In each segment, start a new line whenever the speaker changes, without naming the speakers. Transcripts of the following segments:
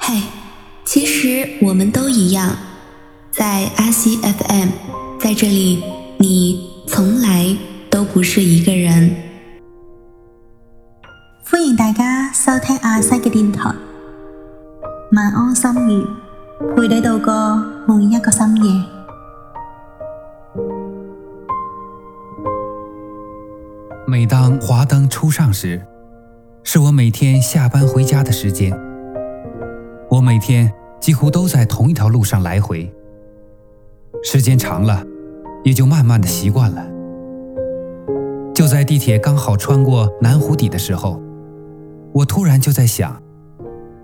嘿，其实我们都一样，在阿西 FM，在这里你从来都不是一个人。
欢迎大家收听阿西嘅电台，晚安心语，陪你度过每一个深夜。
每当华灯初上时，是我每天下班回家的时间。我每天几乎都在同一条路上来回，时间长了，也就慢慢的习惯了。就在地铁刚好穿过南湖底的时候，我突然就在想，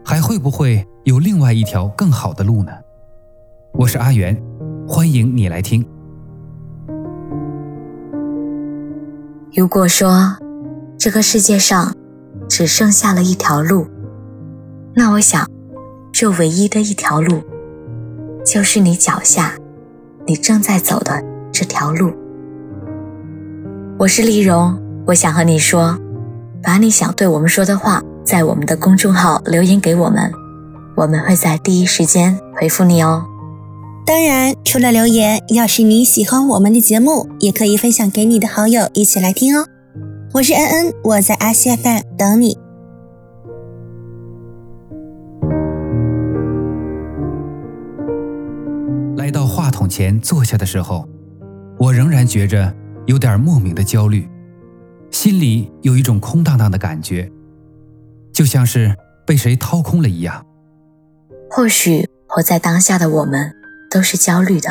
还会不会有另外一条更好的路呢？我是阿元，欢迎你来听。
如果说这个世界上只剩下了一条路，那我想，这唯一的一条路，就是你脚下，你正在走的这条路。我是丽蓉，我想和你说，把你想对我们说的话，在我们的公众号留言给我们，我们会在第一时间回复你哦。
当然，除了留言，要是你喜欢我们的节目，也可以分享给你的好友一起来听哦。我是恩恩，我在阿西 FM 等你。
来到话筒前坐下的时候，我仍然觉着有点莫名的焦虑，心里有一种空荡荡的感觉，就像是被谁掏空了一样。
或许活在当下的我们。都是焦虑的，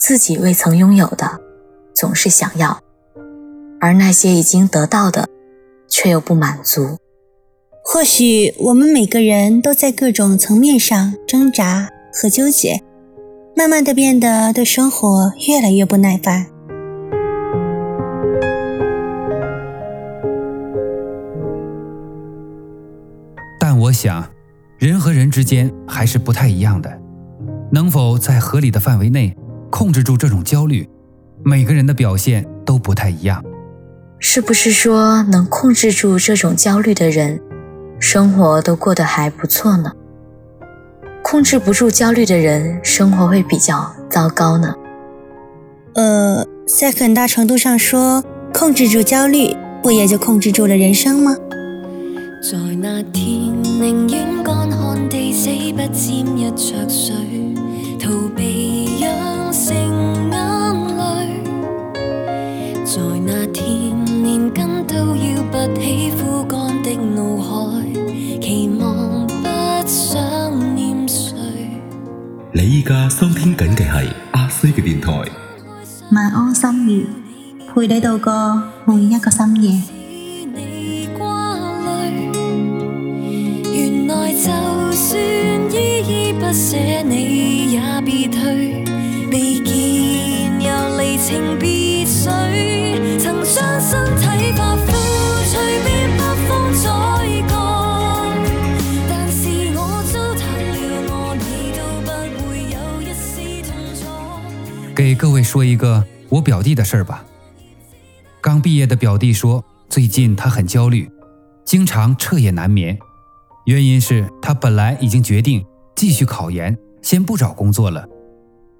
自己未曾拥有的，总是想要；而那些已经得到的，却又不满足。
或许我们每个人都在各种层面上挣扎和纠结，慢慢的变得对生活越来越不耐烦。
但我想，人和人之间还是不太一样的。能否在合理的范围内控制住这种焦虑？每个人的表现都不太一样。
是不是说能控制住这种焦虑的人，生活都过得还不错呢？控制不住焦虑的人，生活会比较糟糕呢？
呃，在很大程度上说，控制住焦虑，不也就控制住了人生吗？在那天，宁愿干旱地死，不沾一
滴水。逃避养成眼泪，在那家收听紧嘅系阿西嘅电台，晚安心语，陪你度过每一个深夜。原来就算依依不舍你。
给各位说一个我表弟的事儿吧。刚毕业的表弟说，最近他很焦虑，经常彻夜难眠，原因是他本来已经决定继续考研，先不找工作了。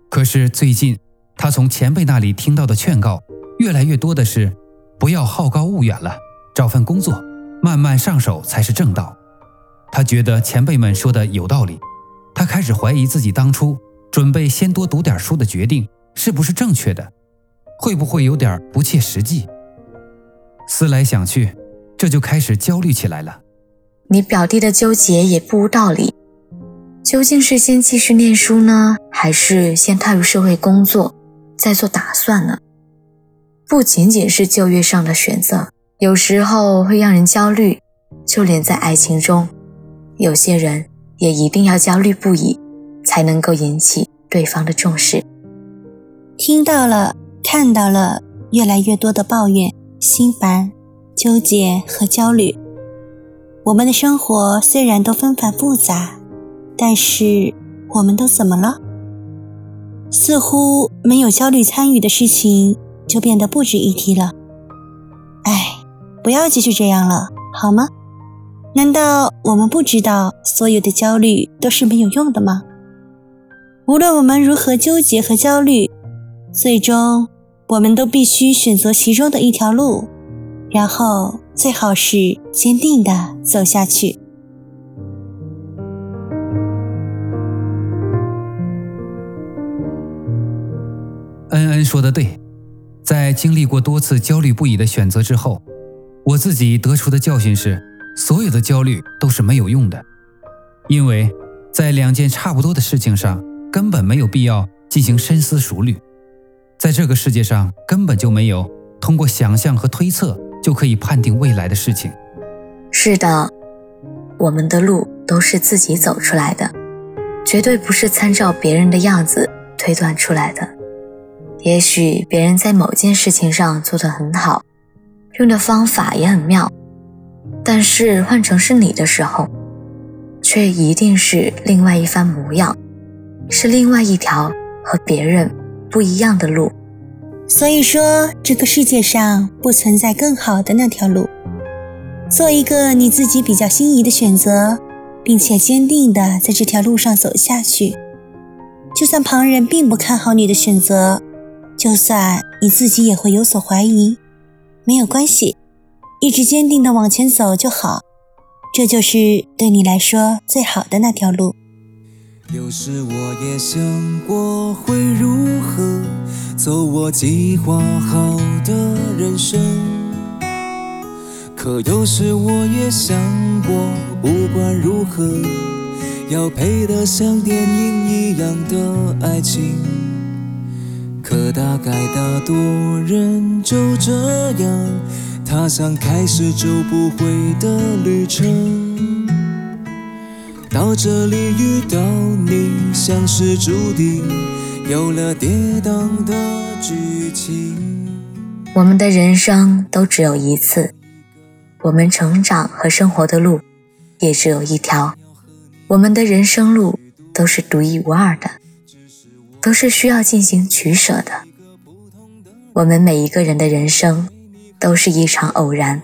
可是最近他从前辈那里听到的劝告，越来越多的是不要好高骛远了，找份工作，慢慢上手才是正道。他觉得前辈们说的有道理，他开始怀疑自己当初准备先多读点书的决定。是不是正确的？会不会有点不切实际？思来想去，这就开始焦虑起来了。
你表弟的纠结也不无道理。究竟是先继续念书呢，还是先踏入社会工作，再做打算呢？不仅仅是就业上的选择，有时候会让人焦虑。就连在爱情中，有些人也一定要焦虑不已，才能够引起对方的重视。
听到了，看到了越来越多的抱怨、心烦、纠结和焦虑。我们的生活虽然都纷繁复杂，但是我们都怎么了？似乎没有焦虑参与的事情就变得不值一提了。哎，不要继续这样了，好吗？难道我们不知道所有的焦虑都是没有用的吗？无论我们如何纠结和焦虑，最终我们都必须选择其中的一条路，然后最好是坚定的走下去。
恩恩说的对，在经历过多次焦虑不已的选择之后，我自己得出的教训是。所有的焦虑都是没有用的，因为在两件差不多的事情上根本没有必要进行深思熟虑，在这个世界上根本就没有通过想象和推测就可以判定未来的事情。
是的，我们的路都是自己走出来的，绝对不是参照别人的样子推断出来的。也许别人在某件事情上做得很好，用的方法也很妙。但是换成是你的时候，却一定是另外一番模样，是另外一条和别人不一样的路。
所以说，这个世界上不存在更好的那条路。做一个你自己比较心仪的选择，并且坚定的在这条路上走下去。就算旁人并不看好你的选择，就算你自己也会有所怀疑，没有关系。一直坚定的往前走就好，这就是对你来说最好的那条路。
有时我也想过会如何走我计划好的人生，可有时我也想过，不管如何，要配得像电影一样的爱情。可大概大多人就这样。踏上开始走不回的旅程，到这里遇到你，像是注定有了跌宕的剧情。
我们的人生都只有一次，我们成长和生活的路也只有一条，我们的人生路都是独一无二的，都是需要进行取舍的。我们每一个人的人生。都是一场偶然，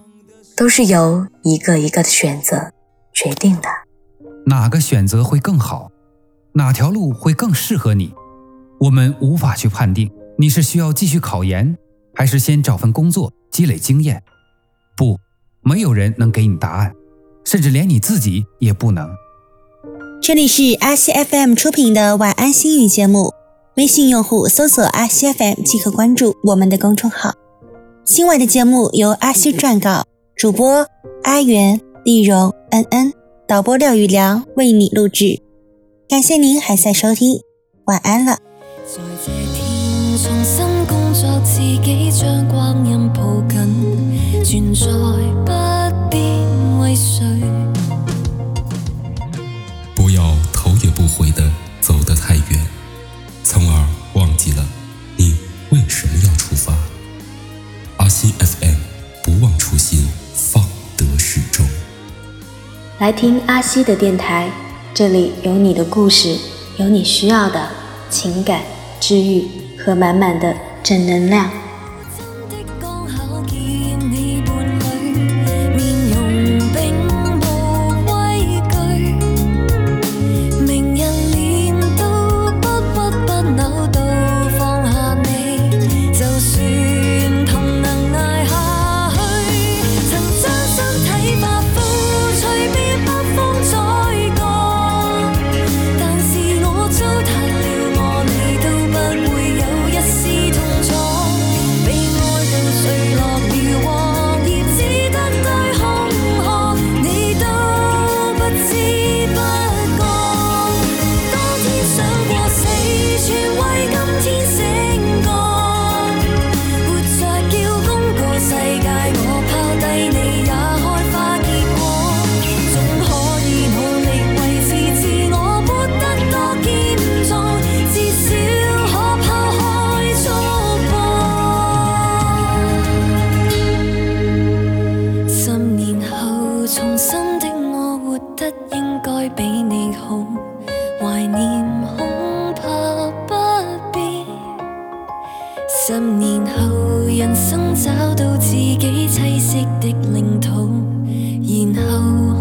都是由一个一个的选择决定的。
哪个选择会更好？哪条路会更适合你？我们无法去判定。你是需要继续考研，还是先找份工作积累经验？不，没有人能给你答案，甚至连你自己也不能。
这里是阿西 FM 出品的晚安心语节目，微信用户搜索阿西 FM 即可关注我们的公众号。今晚的节目由阿西撰稿，主播阿元、丽蓉、恩恩，导播廖宇良为你录制。感谢您还在收听，晚安了。在这天重新工作，自己将光阴抱紧，存在不必为谁。
来听阿西的电台，这里有你的故事，有你需要的情感治愈和满满的正能量。该比你好，怀念恐怕不必。
十年后，人生找到自己栖息的领土，然后。